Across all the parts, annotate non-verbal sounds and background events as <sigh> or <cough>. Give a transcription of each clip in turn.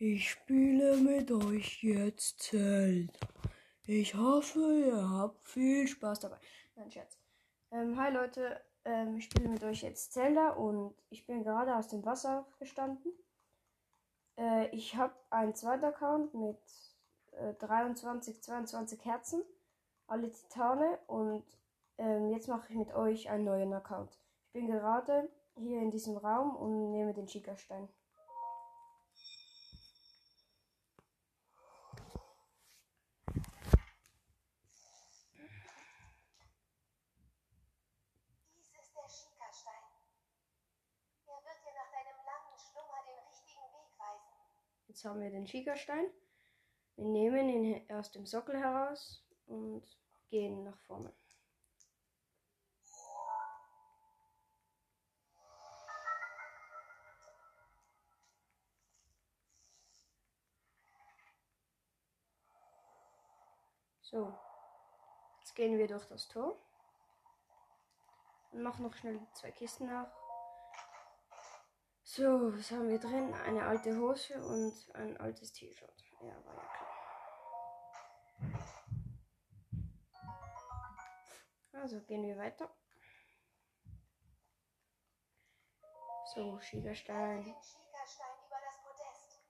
Ich spiele mit euch jetzt Zelda. Ich hoffe, ihr habt viel Spaß dabei. Nein, Scherz. Ähm, hi Leute, ähm, ich spiele mit euch jetzt Zelda und ich bin gerade aus dem Wasser gestanden. Äh, ich habe einen zweiten Account mit äh, 23, 22 Herzen, alle Titane und ähm, jetzt mache ich mit euch einen neuen Account. Ich bin gerade hier in diesem Raum und nehme den Schickerstein. Dies ist der Schikastein. Er wird dir nach deinem langen Schlummer den richtigen Weg weisen. Jetzt haben wir den Schickerstein. Wir nehmen ihn aus dem Sockel heraus und gehen nach vorne. So, jetzt gehen wir durch das Tor und machen noch schnell zwei Kisten nach. So, was haben wir drin? Eine alte Hose und ein altes T-Shirt. Ja, war ja klar. Also gehen wir weiter. So, Schiegerstein. Den Schikastein über das Podest.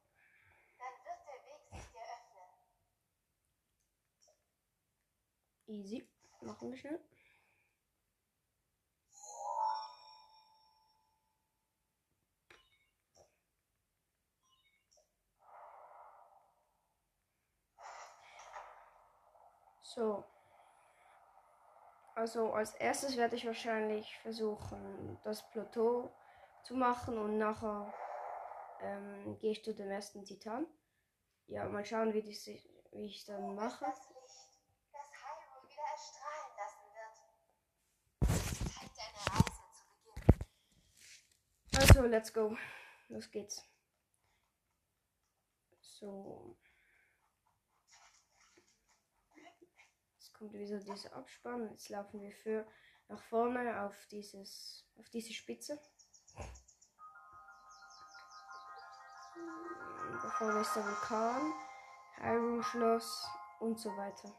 Dann wird der Weg sich dir öffnen. Easy. Machen wir schnell. So. Also als erstes werde ich wahrscheinlich versuchen, das Plateau zu machen und nachher ähm, gehe ich zu dem ersten Titan. Ja, mal schauen, wie, sich- wie ich dann mache. das Licht, das Hyrule wieder erstrahlen lassen wird. Zeit, deine Reise zu beginnen. Also, let's go. Los geht's. So. Kommt wieder dieser Abspann. Jetzt laufen wir für nach vorne auf dieses auf diese Spitze. Da vorne ist der Vulkan, Hyrule Schloss und so weiter.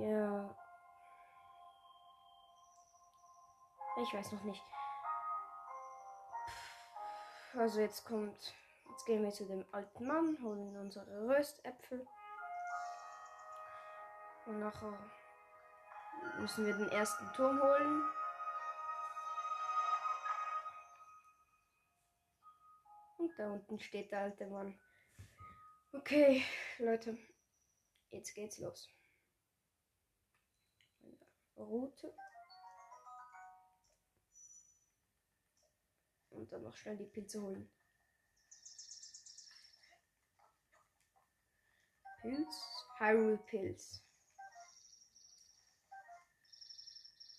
Ja. Ich weiß noch nicht. Also jetzt kommt, jetzt gehen wir zu dem alten Mann, holen unsere Röstäpfel. Und nachher müssen wir den ersten Turm holen. Und da unten steht der alte Mann. Okay, Leute, jetzt geht's los. Route. Und dann noch schnell die Pilze holen. Pilz. Hyrule Pilz.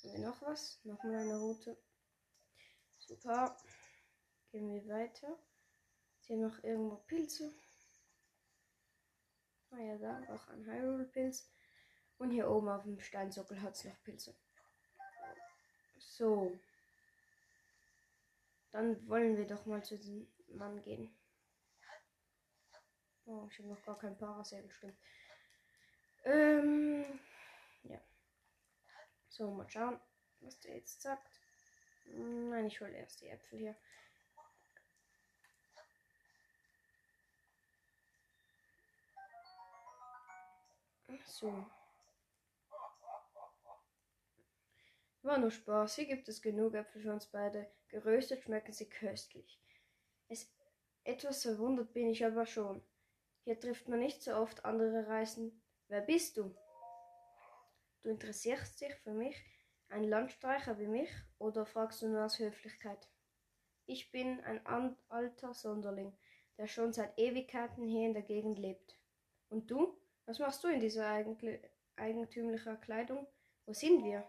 Haben wir noch was? Nochmal eine Route. Super. Gehen wir weiter. Ist hier noch irgendwo Pilze? Ah ja, da auch ein Hyrule Pilz. Und hier oben auf dem Steinsockel hat es noch Pilze. So. Dann wollen wir doch mal zu diesem Mann gehen. Oh, ich habe noch gar kein Parasail, stimmt. Ähm. So, mal schauen, was der jetzt sagt. Hm, Nein, ich hole erst die Äpfel hier. So. War nur Spaß. Hier gibt es genug Äpfel für uns beide. Geröstet schmecken sie köstlich. Es etwas verwundert bin ich aber schon. Hier trifft man nicht so oft andere Reisen. Wer bist du? Du interessierst dich für mich, ein Landstreicher wie mich, oder fragst du nur aus Höflichkeit? Ich bin ein alter Sonderling, der schon seit Ewigkeiten hier in der Gegend lebt. Und du? Was machst du in dieser eigentümlichen Kleidung? Wo sind wir?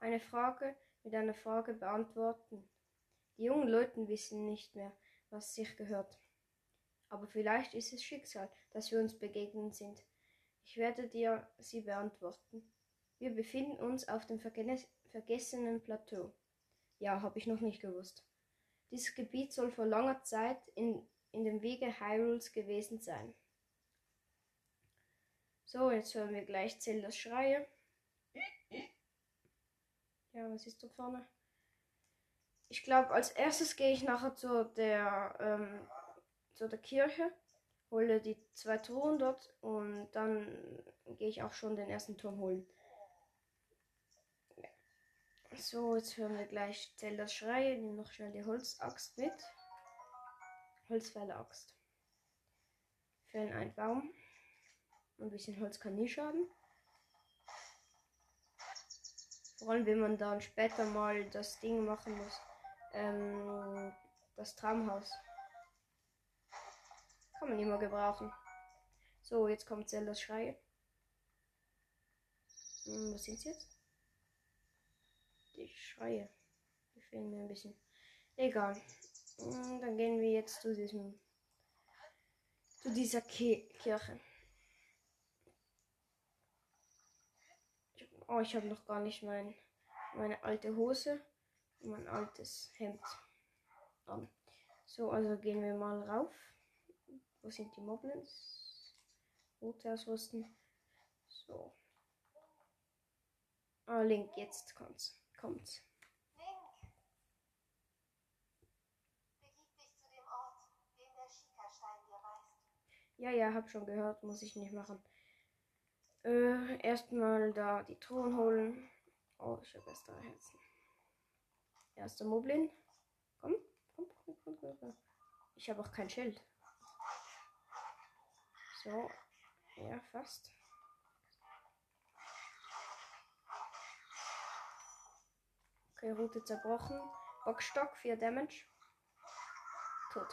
Eine Frage mit einer Frage beantworten. Die jungen Leute wissen nicht mehr, was sich gehört. Aber vielleicht ist es Schicksal, dass wir uns begegnen sind. Ich werde dir sie beantworten. Wir befinden uns auf dem vergessenen Plateau. Ja, habe ich noch nicht gewusst. Dieses Gebiet soll vor langer Zeit in in dem Wege Hyrules gewesen sein. So, jetzt hören wir gleich Zeldas Schreie. Ja, was ist da vorne? Ich glaube, als erstes gehe ich nachher zu der, ähm, zu der Kirche, hole die zwei Truhen dort und dann gehe ich auch schon den ersten Turm holen. So, jetzt hören wir gleich Zeldas Schreie. Nehmen noch schnell die Holzaxt mit. Holzfäller-Axt. Fällen einen Baum. Ein bisschen Holz kann nie schaden. Vor allem, wenn man dann später mal das Ding machen muss. Ähm, das Traumhaus. Kann man immer gebrauchen. So, jetzt kommt Zeldas Schreie. Hm, was sind sie jetzt? Die Schreie. Die fehlen mir ein bisschen. Egal. Hm, Dann gehen wir jetzt zu diesem. zu dieser Ki Kirche. Oh, ich habe noch gar nicht mein, meine alte Hose und mein altes Hemd an. So, also gehen wir mal rauf. Wo sind die Moblins? Rote ausrüsten. So. Ah, Link, jetzt kommt's. Kommt's. Ja, ja, hab schon gehört, muss ich nicht machen. Äh, erstmal da die Truhen holen. Oh, ich habe erst drei Herzen. Erster Moblin. Komm, komm, komm, komm. komm. Ich habe auch kein Schild. So, ja, fast. Route zerbrochen. Bockstock, 4 Damage. Tot.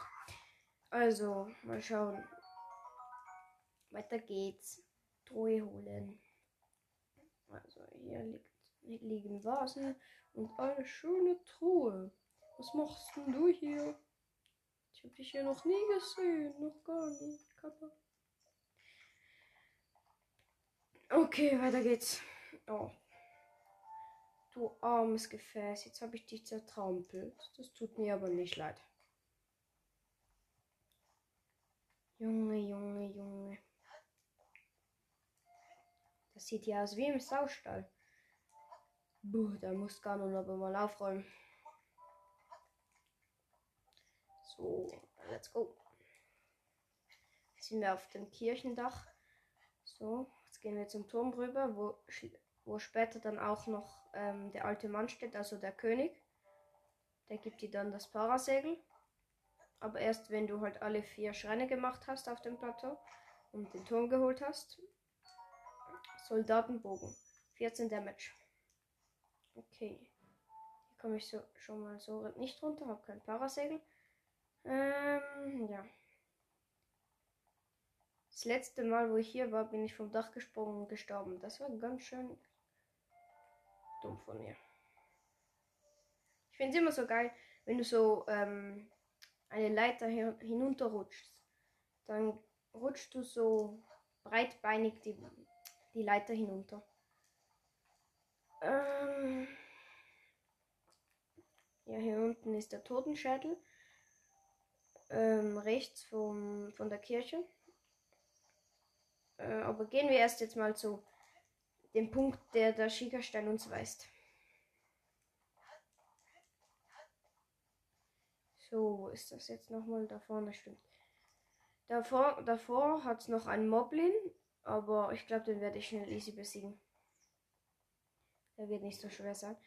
Also, mal schauen. Weiter geht's. Truhe holen. Also, hier liegt, liegen Vasen und eine schöne Truhe. Was machst denn du hier? Ich habe dich hier noch nie gesehen. Noch gar nicht, Kappa. Okay, weiter geht's. Oh. Du armes Gefäß, jetzt habe ich dich zertrampelt. Das tut mir aber nicht leid. Junge, Junge, Junge. Das sieht ja aus wie im Saustall. Buh, da muss Ganon aber mal aufräumen. So, let's go. Jetzt sind wir auf dem Kirchendach. So, jetzt gehen wir zum Turm rüber, wo, wo später dann auch noch ähm, der alte Mann steht, also der König. Der gibt dir dann das Parasegel. Aber erst wenn du halt alle vier Schreine gemacht hast auf dem Plateau und den Turm geholt hast. Soldatenbogen. 14 Damage. Okay. Hier komme ich so, schon mal so nicht runter, habe kein Parasegel. Ähm, ja. Das letzte Mal, wo ich hier war, bin ich vom Dach gesprungen und gestorben. Das war ganz schön dumm von mir. Ich finde es immer so geil, wenn du so ähm, eine Leiter hin hinunterrutschst. Dann rutschst du so breitbeinig die, die Leiter hinunter. Ähm, ja, hier unten ist der Totenschädel. Ähm, rechts vom, von der Kirche. Äh, aber gehen wir erst jetzt mal zu dem Punkt, der der Schiegerstein uns weist. So, wo ist das jetzt nochmal? Da vorne stimmt. Davor, davor hat es noch einen Moblin, aber ich glaube, den werde ich schnell easy besiegen. Der wird nicht so schwer sein.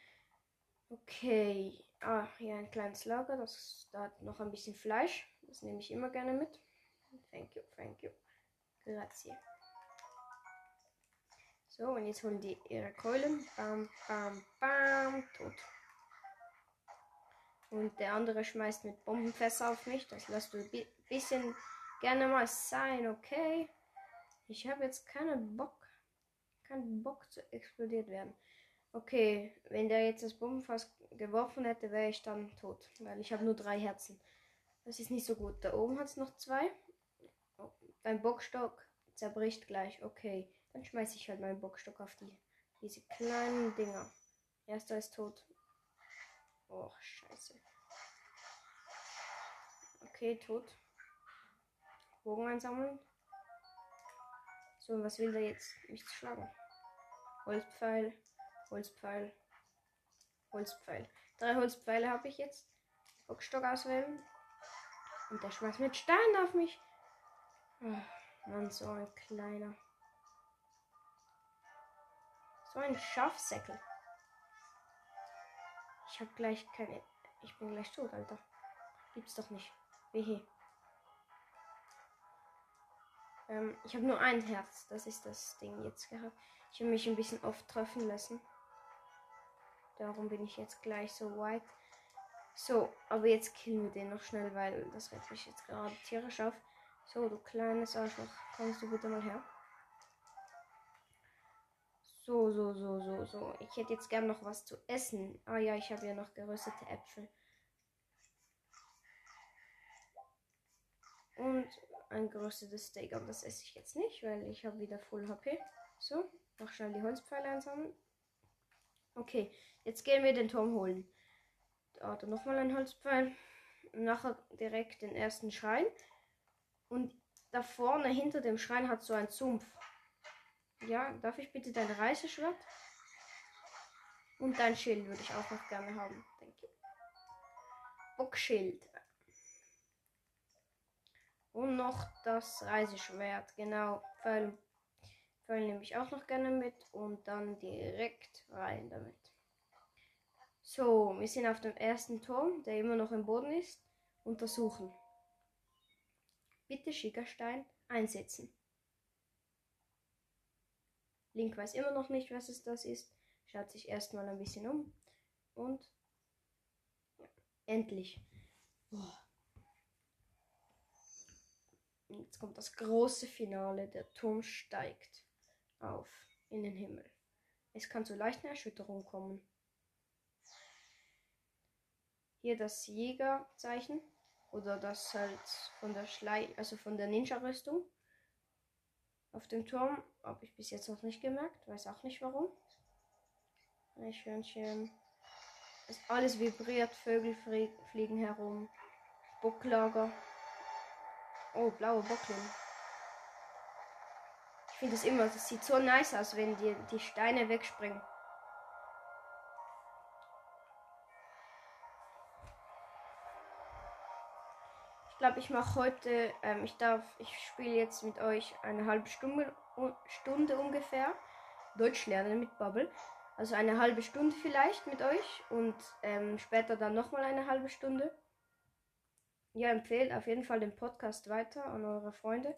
Okay. Ah, hier ein kleines Lager. Das, da hat noch ein bisschen Fleisch. Das nehme ich immer gerne mit. Thank you, thank you. Grazie. So, und jetzt holen die ihre Keulen. Bam, bam, bam. Tot. Und der andere schmeißt mit Bombenfässer auf mich. Das lässt du ein bi- bisschen gerne mal sein, okay? Ich habe jetzt keinen Bock. Keinen Bock zu explodiert werden. Okay, wenn der jetzt das Bombenfass geworfen hätte, wäre ich dann tot. Weil ich habe nur drei Herzen. Das ist nicht so gut. Da oben hat es noch zwei. Oh, dein Bockstock zerbricht gleich. Okay, dann schmeiße ich halt meinen Bockstock auf die diese kleinen Dinger. Erster ist tot. Oh, scheiße. Okay, tot. Bogen einsammeln. So, was will der jetzt? Mich schlagen. Holzpfeil, Holzpfeil, Holzpfeil. Drei Holzpfeile habe ich jetzt. Bockstock auswählen. Und der schmeißt mit Steinen auf mich. Oh, Mann, so ein kleiner. So ein Schafsäckel. Ich habe gleich keine. Ich bin gleich tot, Alter. Gibt's doch nicht. Wehe. Ähm, ich habe nur ein Herz. Das ist das Ding jetzt gehabt. Ich habe mich ein bisschen oft treffen lassen. Darum bin ich jetzt gleich so weit. So, aber jetzt killen wir den noch schnell, weil das regt mich jetzt gerade tierisch auf. So, du kleines Arschloch, kommst du bitte mal her. So, so, so, so, so. Ich hätte jetzt gern noch was zu essen. Ah ja, ich habe ja noch geröstete Äpfel. Und ein geröstetes Steak, aber das esse ich jetzt nicht, weil ich habe wieder Full HP. So, noch schnell die Holzpfeile einsammeln. Okay, jetzt gehen wir den Turm holen. Da, dann nochmal ein Holzpfeil. Nachher direkt den ersten Schrein. Und da vorne hinter dem Schrein hat so ein Sumpf. Ja, darf ich bitte dein Reiseschwert? Und dein Schild würde ich auch noch gerne haben. Danke. Bockschild. Und noch das Reiseschwert. Genau. Pfeil, Pfeil nehme ich auch noch gerne mit. Und dann direkt rein damit. So, wir sind auf dem ersten Turm, der immer noch im Boden ist. Untersuchen. Bitte Schickerstein einsetzen. Link weiß immer noch nicht, was es das ist. Schaut sich erstmal ein bisschen um. Und ja, endlich. Jetzt kommt das große Finale. Der Turm steigt auf in den Himmel. Es kann zu leichten Erschütterungen kommen. Hier das Jägerzeichen oder das halt von der Schlei, also von der Ninja-Rüstung auf dem Turm. Habe ich bis jetzt noch nicht gemerkt. Weiß auch nicht warum. Eichhörnchen. Es alles vibriert, Vögel fliegen herum. Bocklager. Oh, blaue Bocklin. Ich finde es immer, das sieht so nice aus, wenn die, die Steine wegspringen. Glaube, ich mache heute, ähm, ich darf, ich spiele jetzt mit euch eine halbe Stunde, Stunde ungefähr. Deutsch lernen mit Bubble. Also eine halbe Stunde vielleicht mit euch und ähm, später dann nochmal eine halbe Stunde ja, empfehlt auf jeden Fall den Podcast weiter an eure Freunde.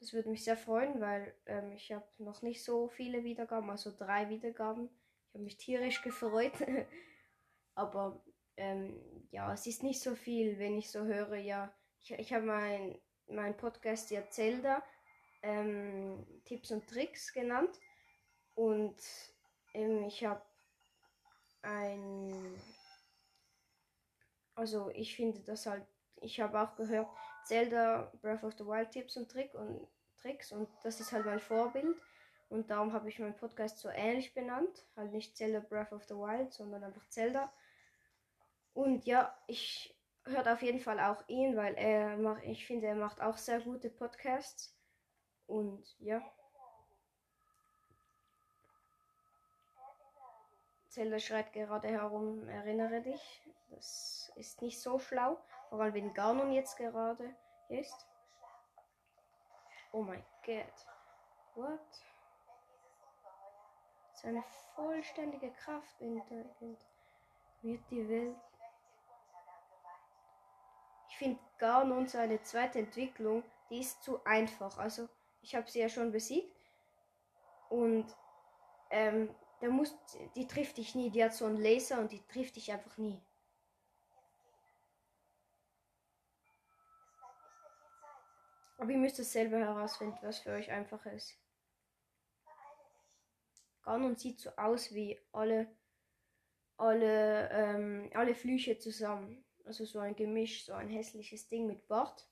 Das würde mich sehr freuen, weil ähm, ich habe noch nicht so viele Wiedergaben, also drei Wiedergaben. Ich habe mich tierisch gefreut. <laughs> Aber ähm, ja, es ist nicht so viel, wenn ich so höre, ja, ich, ich habe mein, mein Podcast ja Zelda ähm, Tipps und Tricks genannt. Und ähm, ich habe ein. Also ich finde das halt ich habe auch gehört, Zelda Breath of the Wild Tipps und, Trick und Tricks und das ist halt mein Vorbild. Und darum habe ich meinen Podcast so ähnlich benannt. Halt nicht Zelda Breath of the Wild, sondern einfach Zelda. Und ja, ich höre auf jeden Fall auch ihn, weil er macht, ich finde, er macht auch sehr gute Podcasts. Und ja. Zelda schreit gerade herum, erinnere dich. Das ist nicht so schlau. Vor allem, wenn Ganon jetzt gerade ist. Oh mein Gott. What? Seine vollständige Kraft entwickelt wird die Welt. Ich finde Ganon seine zweite Entwicklung, die ist zu einfach. Also, ich habe sie ja schon besiegt. Und ähm, da muss, die trifft dich nie. Die hat so einen Laser und die trifft dich einfach nie. Aber ihr müsst es selber herausfinden, was für euch einfacher ist. Ganon sieht so aus wie alle, alle, ähm, alle Flüche zusammen. Also so ein Gemisch, so ein hässliches Ding mit Bart.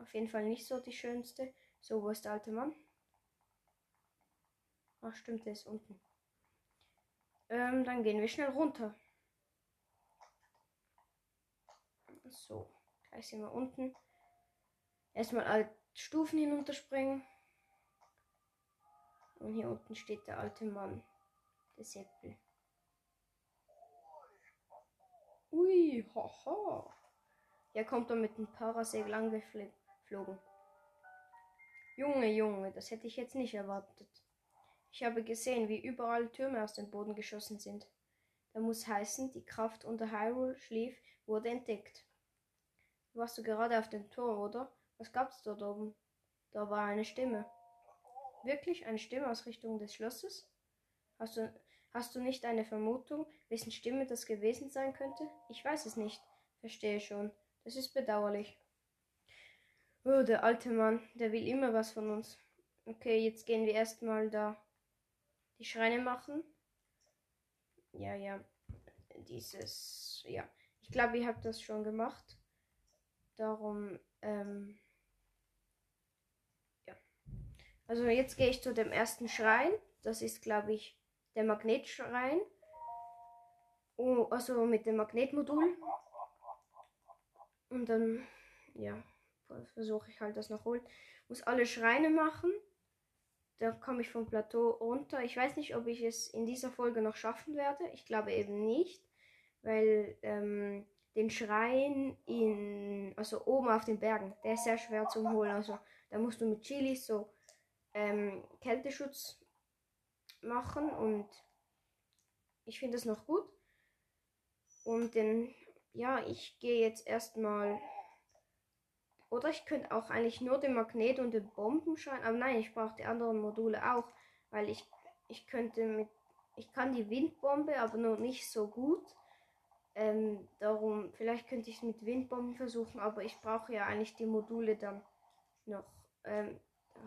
Auf jeden Fall nicht so die schönste. So, wo ist der alte Mann? Ach, stimmt, der ist unten. Ähm, dann gehen wir schnell runter. So, gleich sind wir unten. Erstmal Stufen hinunterspringen. Und hier unten steht der alte Mann. Der Seppel. Ui, haha. Hier kommt er mit dem Parasegel angeflogen. Junge, Junge, das hätte ich jetzt nicht erwartet. Ich habe gesehen, wie überall Türme aus dem Boden geschossen sind. Da muss heißen, die Kraft unter Hyrule schlief, wurde entdeckt. Warst du gerade auf dem Tor, oder? Was gab's dort oben? Da war eine Stimme. Wirklich eine Stimme aus Richtung des Schlosses? Hast du, hast du nicht eine Vermutung, wessen Stimme das gewesen sein könnte? Ich weiß es nicht. Verstehe schon. Das ist bedauerlich. Oh, der alte Mann, der will immer was von uns. Okay, jetzt gehen wir erstmal da die Schreine machen. Ja, ja. Dieses, ja. Ich glaube, ihr habt das schon gemacht. Darum, ähm, ja. Also jetzt gehe ich zu dem ersten Schrein. Das ist, glaube ich, der Magnetschrein. Oh, also mit dem Magnetmodul. Und dann, ja, versuche ich halt das noch holen. Muss alle Schreine machen. Da komme ich vom Plateau runter. Ich weiß nicht, ob ich es in dieser Folge noch schaffen werde. Ich glaube eben nicht, weil ähm, den Schrein in, also oben auf den Bergen, der ist sehr schwer zu holen. Also da musst du mit Chilis so ähm, Kälteschutz machen und ich finde es noch gut. Und den, ja, ich gehe jetzt erstmal oder ich könnte auch eigentlich nur den Magnet und den Bombenschein. Aber nein, ich brauche die anderen Module auch. Weil ich, ich könnte mit. Ich kann die Windbombe, aber noch nicht so gut. Ähm, darum, vielleicht könnte ich es mit Windbomben versuchen, aber ich brauche ja eigentlich die Module dann noch. Ähm,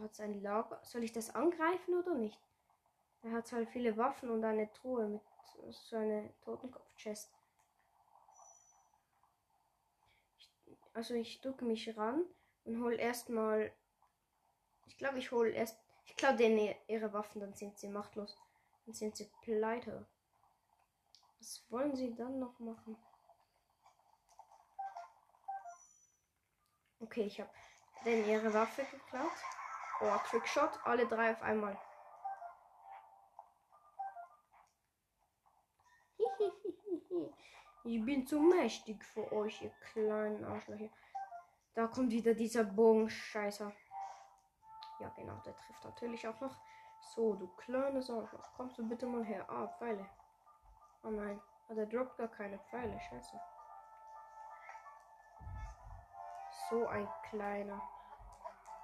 hat es ein Lager. Soll ich das angreifen oder nicht? Er hat halt viele Waffen und eine Truhe mit so einer Totenkopf-Chest. also ich ducke mich ran und hol erstmal. Ich glaube, ich hole erst. Ich klaue denen ihre Waffen, dann sind sie machtlos. Dann sind sie pleite. Was wollen sie dann noch machen? Okay, ich habe denen ihre Waffe geklaut. Oh, Trickshot. Alle drei auf einmal. Ich bin zu mächtig für euch, ihr kleinen Arschlöcher. Da kommt wieder dieser Bogenscheißer. Ja, genau, der trifft natürlich auch noch. So, du kleines Arschloch. Kommst du bitte mal her? Ah, Pfeile. Oh nein. Ah, der droppt gar keine Pfeile. Scheiße. So ein kleiner.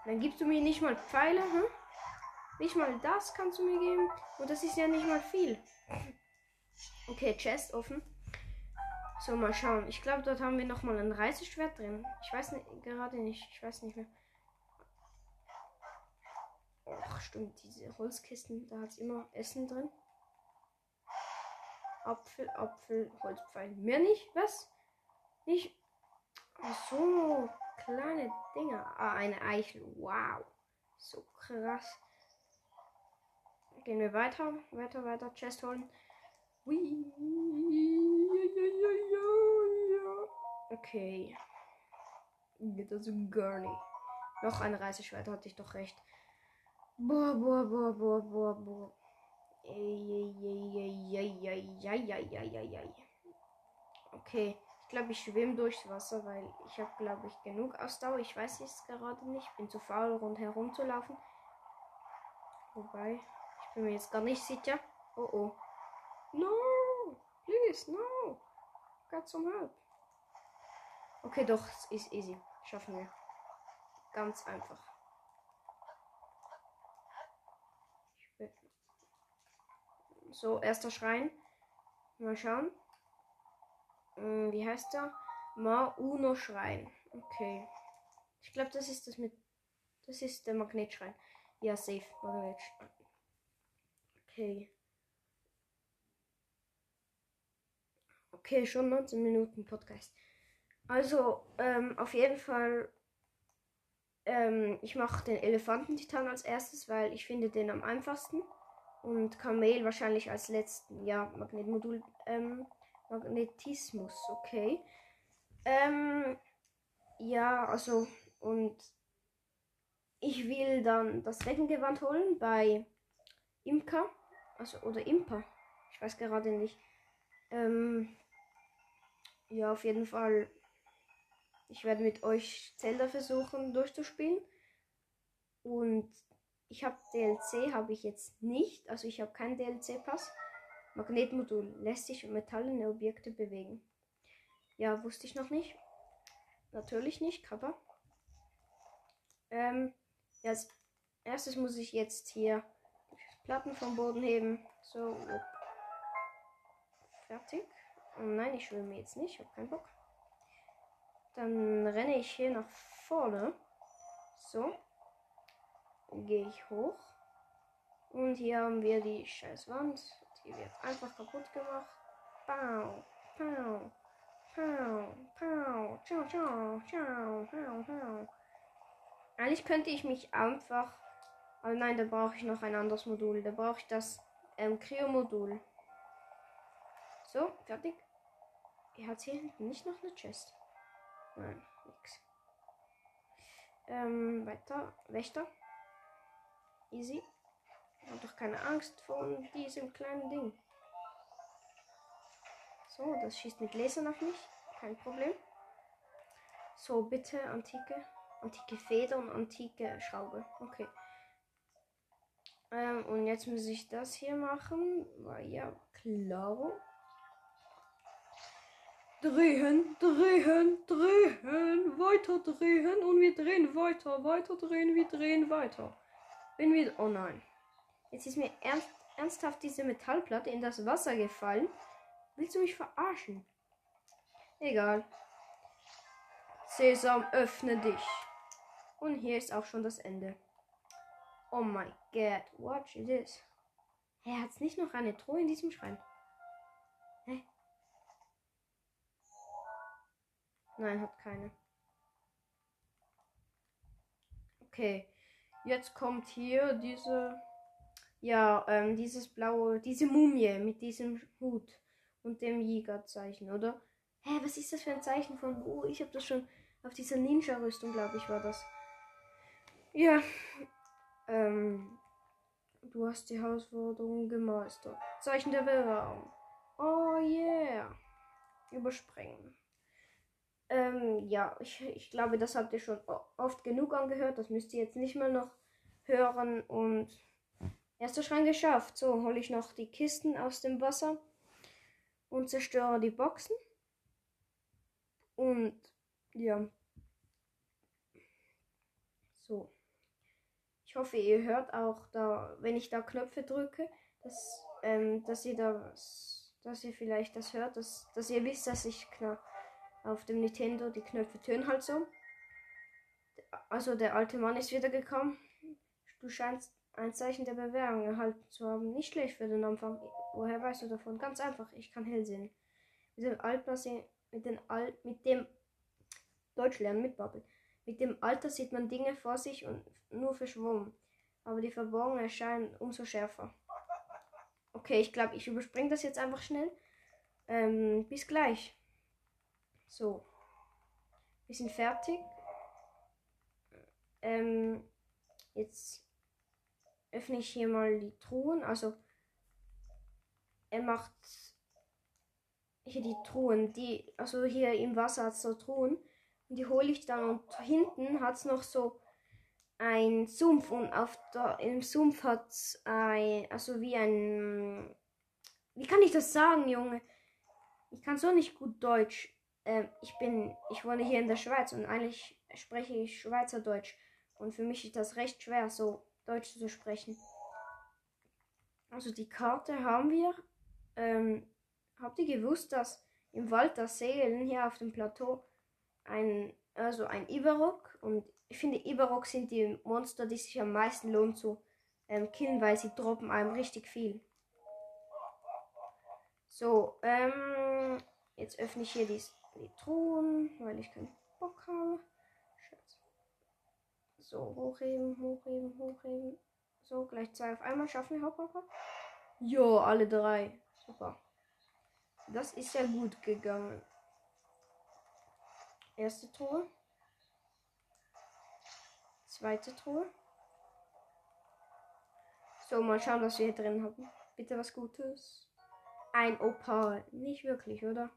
Dann gibst du mir nicht mal Pfeile, hm? Nicht mal das kannst du mir geben. Und das ist ja nicht mal viel. Okay, Chest offen. So, mal schauen. Ich glaube, dort haben wir nochmal ein Reiseschwert drin. Ich weiß nicht, gerade nicht. Ich weiß nicht mehr. Ach, stimmt. Diese Holzkisten, da hat es immer Essen drin. Apfel, Apfel, Holzpfeil. Mehr nicht? Was? Nicht? So, kleine Dinger. Ah, eine Eichel. Wow. So krass. Gehen wir weiter. Weiter, weiter. Chest holen. Okay. Geht das gar nicht. Noch ein Reiseschwert, hatte ich doch recht. Boah, boah, boah, boah, boah, boah. Okay, ich glaube, ich schwimme durchs Wasser, weil ich habe, glaube ich, genug Ausdauer. Ich weiß es gerade nicht. Bin zu faul, rundherum zu laufen. Wobei, ich bin mir jetzt gar nicht sicher. Oh oh. No! Please, no! Got some help. Okay, doch, es ist easy. Schaffen wir. Ganz einfach. So, erster Schrein. Mal schauen. Hm, wie heißt der? Ma Uno Schrein. Okay. Ich glaube, das ist das mit. Das ist der Magnetschrein. Ja, safe. Magnetschrein. Okay. Okay, schon 19 Minuten Podcast. Also, ähm, auf jeden Fall, ähm, ich mache den Elefantentitan als erstes, weil ich finde den am einfachsten. Und Kamel wahrscheinlich als letzten. Ja, Magnetmodul, ähm, Magnetismus, okay. Ähm, ja, also, und ich will dann das Reckengewand holen bei Imka. Also, oder Impa. Ich weiß gerade nicht. Ähm, ja, auf jeden Fall. Ich werde mit euch Zelda versuchen durchzuspielen. Und ich habe DLC, habe ich jetzt nicht. Also ich habe keinen DLC-Pass. Magnetmodul lässt sich metallene Objekte bewegen. Ja, wusste ich noch nicht. Natürlich nicht, Kappa. Ähm, ja, als erstes muss ich jetzt hier Platten vom Boden heben. So. Fertig. Oh nein, ich schwimme jetzt nicht. Ich habe keinen Bock. Dann renne ich hier nach vorne. So. Gehe ich hoch. Und hier haben wir die scheiß Wand. Die wird einfach kaputt gemacht. Bau. Pau. Pau. Pau. Ciao, ciao. Ciao. Pau. Pau. Eigentlich könnte ich mich einfach. Aber nein, da brauche ich noch ein anderes Modul. Da brauche ich das ähm, Cryo-Modul. So, fertig. Er hat hier hinten nicht noch eine Chest. Nein, nix. Ähm, weiter. Wächter. Easy. Hab doch keine Angst vor diesem kleinen Ding. So, das schießt mit Laser nach mich. Kein Problem. So, bitte, antike. Antike Feder und antike Schraube. Okay. Ähm, und jetzt muss ich das hier machen. War ja klar. Drehen, drehen, drehen, weiter drehen und wir drehen weiter, weiter drehen, wir drehen weiter. Bin wieder. Oh nein. Jetzt ist mir ernst, ernsthaft diese Metallplatte in das Wasser gefallen. Willst du mich verarschen? Egal. Sesam, öffne dich. Und hier ist auch schon das Ende. Oh my god, watch this. Er hat nicht noch eine Truhe in diesem Schrein. Nein, hat keine. Okay, jetzt kommt hier diese, ja, ähm, dieses blaue, diese Mumie mit diesem Hut und dem Jägerzeichen, oder? Hä, was ist das für ein Zeichen von wo? Ich habe das schon auf dieser Ninja-Rüstung, glaube ich, war das. Ja. Ähm, du hast die Herausforderung gemeistert. Zeichen der Bewahrung. Oh yeah. Überspringen. Ähm, ja, ich, ich glaube, das habt ihr schon oft genug angehört. Das müsst ihr jetzt nicht mehr noch hören. Und erster Schrein geschafft. So, hole ich noch die Kisten aus dem Wasser und zerstöre die Boxen. Und ja. So hoffe, ihr hört auch da, wenn ich da Knöpfe drücke, dass, ähm, dass ihr da, dass ihr vielleicht das hört, dass, dass ihr wisst, dass ich knapp auf dem Nintendo die Knöpfe tönen halt so. Also der alte Mann ist wieder gekommen. Du scheinst ein Zeichen der Bewährung erhalten zu haben. Nicht schlecht für den Anfang. Woher weißt du davon? Ganz einfach, ich kann hell sehen. Mit dem Altpassing, mit, den Al mit dem Deutsch lernen mit Bubble. Mit dem Alter sieht man Dinge vor sich und nur verschwommen, aber die Verborgenen erscheinen umso schärfer. Okay, ich glaube, ich überspringe das jetzt einfach schnell. Ähm, bis gleich. So. Wir sind fertig. Ähm, jetzt öffne ich hier mal die Truhen. Also, er macht hier die Truhen, die, also hier im Wasser hat es so Truhen. Und die hole ich dann und hinten hat es noch so ein Sumpf und auf der, im Sumpf hat es ein, also wie ein, wie kann ich das sagen, Junge? Ich kann so nicht gut Deutsch. Ähm, ich bin, ich wohne hier in der Schweiz und eigentlich spreche ich Schweizerdeutsch. Und für mich ist das recht schwer, so Deutsch zu sprechen. Also die Karte haben wir. Ähm, habt ihr gewusst, dass im Wald der Seelen hier auf dem Plateau ein, also ein Iberok. Und ich finde, Iberok sind die Monster, die sich am meisten lohnen zu ähm, killen, weil sie droppen einem richtig viel. So, ähm, jetzt öffne ich hier die, die Truhen, weil ich keinen Bock habe. Schatz. So, hochheben, hochheben, hochheben. So, gleich zwei auf einmal. Schaffen wir hopp, hopp, hopp. Jo, alle drei. Super. Das ist ja gut gegangen. Erste Tor. Zweite Truhe. So, mal schauen, was wir hier drin haben. Bitte was Gutes. Ein Opal. Nicht wirklich, oder?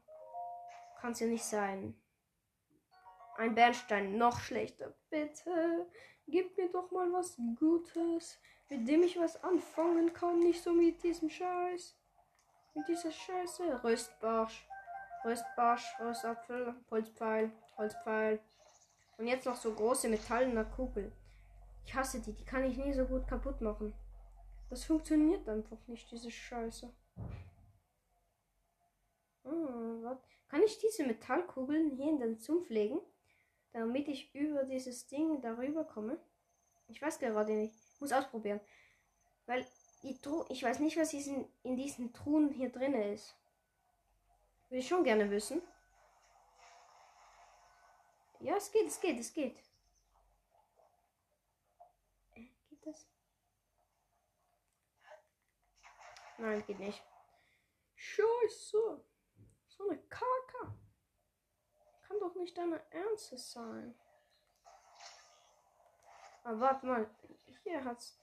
Kann es ja nicht sein. Ein Bernstein. Noch schlechter. Bitte. Gib mir doch mal was Gutes, mit dem ich was anfangen kann. Nicht so mit diesem Scheiß. Mit dieser Scheiße. Röstbarsch. Röstbarsch, Röstapfel, Holzpfeil, Holzpfeil. Und jetzt noch so große metallene Kugel. Ich hasse die, die kann ich nie so gut kaputt machen. Das funktioniert einfach nicht, diese Scheiße. Oh, kann ich diese Metallkugeln hier in den Sumpf legen, damit ich über dieses Ding darüber komme? Ich weiß gerade nicht. Muss ausprobieren. Weil die Tru ich weiß nicht, was in, in diesen Truhen hier drin ist. Würde ich schon gerne wissen. Ja, es geht, es geht, es geht. Äh, geht das? Nein, geht nicht. Scheiße. So eine Kacke. Kann doch nicht deine Ernste sein. Aber warte mal. Hier hat's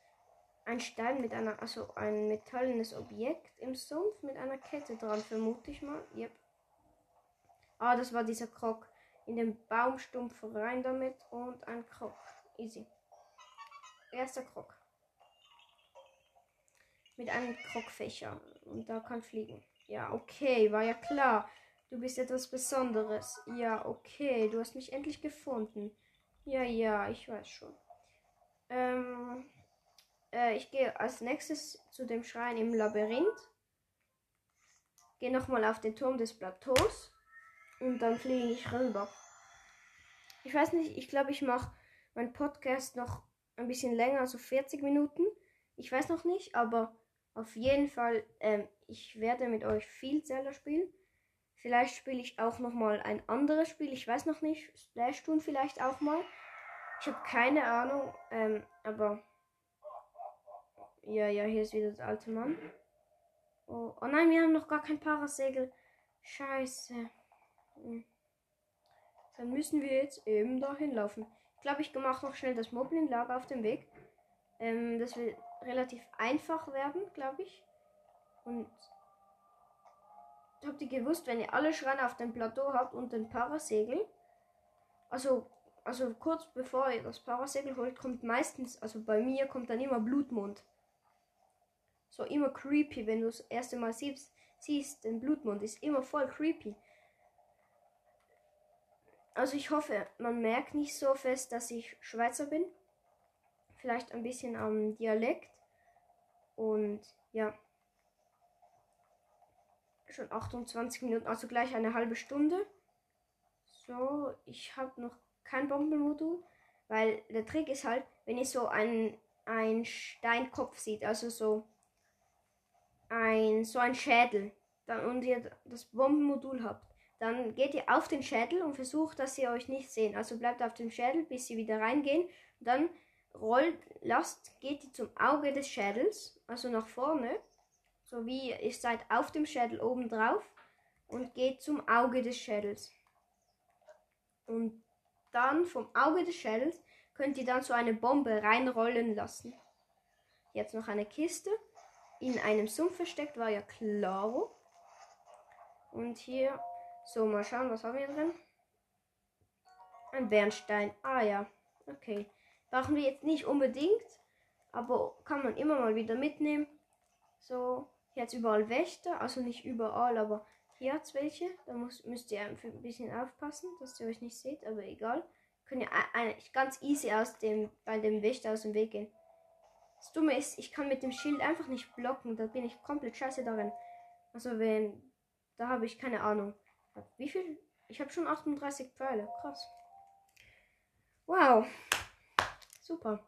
ein Stein mit einer, also ein metallenes Objekt im Sumpf mit einer Kette dran, vermute ich mal. Yep. Ah, das war dieser Krog in den Baumstumpf rein damit und ein Krog. Easy. Erster Krog. Mit einem Krogfächer. Und da kann fliegen. Ja, okay, war ja klar. Du bist etwas Besonderes. Ja, okay, du hast mich endlich gefunden. Ja, ja, ich weiß schon. Ähm, äh, ich gehe als nächstes zu dem Schrein im Labyrinth. Gehe nochmal auf den Turm des Plateaus. Und dann fliege ich rüber. Ich weiß nicht, ich glaube, ich mache meinen Podcast noch ein bisschen länger, also 40 Minuten. Ich weiß noch nicht, aber auf jeden Fall, ähm, ich werde mit euch viel Zelda spielen. Vielleicht spiele ich auch noch mal ein anderes Spiel. Ich weiß noch nicht. Splash tun vielleicht auch mal. Ich habe keine Ahnung, ähm, aber ja, ja, hier ist wieder der alte Mann. Oh, oh nein, wir haben noch gar kein Parasegel. Scheiße. Hm. Dann müssen wir jetzt eben dahin laufen. Ich glaube, ich mache noch schnell das Moblin-Lager auf dem Weg. Ähm, das wird relativ einfach werden, glaube ich. Und habt ihr gewusst, wenn ihr alle Schreine auf dem Plateau habt und den Parasegel, also, also kurz bevor ihr das Parasegel holt, kommt meistens, also bei mir kommt dann immer Blutmond. So immer creepy, wenn du das erste Mal siehst, siehst, den Blutmond ist immer voll creepy. Also ich hoffe, man merkt nicht so fest, dass ich Schweizer bin. Vielleicht ein bisschen am Dialekt. Und ja. Schon 28 Minuten, also gleich eine halbe Stunde. So, ich habe noch kein Bombenmodul. Weil der Trick ist halt, wenn ihr so einen, Steinkopf sieht, also so ein, so ein Schädel, dann, und ihr das Bombenmodul habt, dann geht ihr auf den Schädel und versucht, dass sie euch nicht sehen. Also bleibt auf dem Schädel, bis sie wieder reingehen. Dann rollt, lasst, geht ihr zum Auge des Schädels, also nach vorne, so wie ihr seid auf dem Schädel oben drauf und geht zum Auge des Schädels. Und dann vom Auge des Schädels könnt ihr dann so eine Bombe reinrollen lassen. Jetzt noch eine Kiste. In einem Sumpf versteckt war ja klar. Und hier so, mal schauen, was haben wir drin? Ein Bernstein. Ah ja, okay. Brauchen wir jetzt nicht unbedingt, aber kann man immer mal wieder mitnehmen. So, hat überall Wächter, also nicht überall, aber hier hat es welche. Da muss, müsst ihr ein bisschen aufpassen, dass ihr euch nicht seht, aber egal. Könnt ihr eigentlich ganz easy aus dem, bei dem Wächter aus dem Weg gehen. Das Dumme ist, ich kann mit dem Schild einfach nicht blocken, da bin ich komplett scheiße darin. Also wenn, da habe ich keine Ahnung. Wie viel? Ich habe schon 38 Pfeile. Krass. Wow. Super.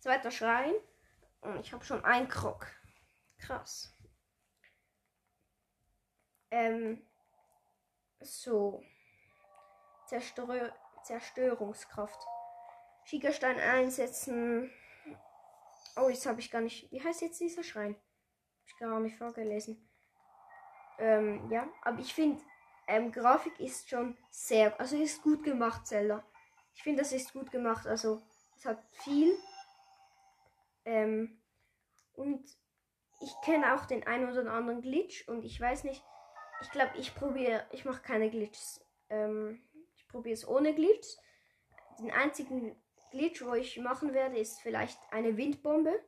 Zweiter Schrein. Und ich habe schon einen Krog. Krass. Ähm. So. Zerstör Zerstörungskraft. Schiegerstein einsetzen. Oh, jetzt habe ich gar nicht. Wie heißt jetzt dieser Schrein? Hab ich gar nicht vorgelesen. Ähm, ja, aber ich finde, ähm, Grafik ist schon sehr, also ist gut gemacht, Zelda. Ich finde, das ist gut gemacht. Also Es hat viel. Ähm, und ich kenne auch den einen oder anderen Glitch und ich weiß nicht, ich glaube, ich probiere, ich mache keine Glitches. Ähm, ich probiere es ohne Glitch. Den einzigen Glitch, wo ich machen werde, ist vielleicht eine Windbombe.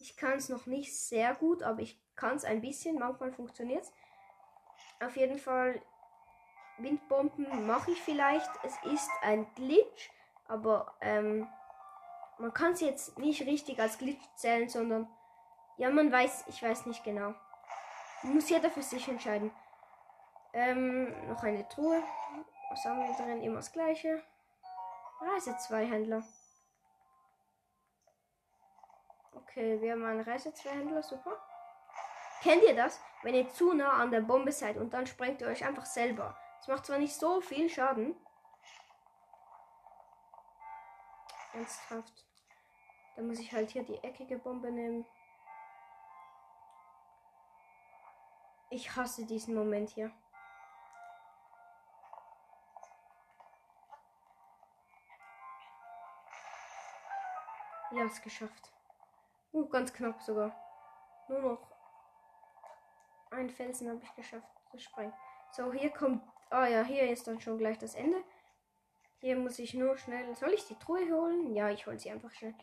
Ich kann es noch nicht sehr gut, aber ich kann es ein bisschen. Manchmal funktioniert es. Auf jeden Fall, Windbomben mache ich vielleicht. Es ist ein Glitch, aber ähm, man kann es jetzt nicht richtig als Glitch zählen, sondern ja, man weiß, ich weiß nicht genau. Muss jeder für sich entscheiden. Ähm, noch eine Truhe. Was haben wir drin? Immer das gleiche. Reise zwei Händler. Okay, wir haben einen Reise zwei Händler, super. Kennt ihr das? Wenn ihr zu nah an der Bombe seid und dann sprengt ihr euch einfach selber. Das macht zwar nicht so viel Schaden. Ernsthaft. Dann muss ich halt hier die eckige Bombe nehmen. Ich hasse diesen Moment hier. Ja, es geschafft. Uh, ganz knapp sogar. Nur noch ein Felsen habe ich geschafft zu sprengen. So, hier kommt. Ah ja, hier ist dann schon gleich das Ende. Hier muss ich nur schnell. Soll ich die Truhe holen? Ja, ich hole sie einfach schnell.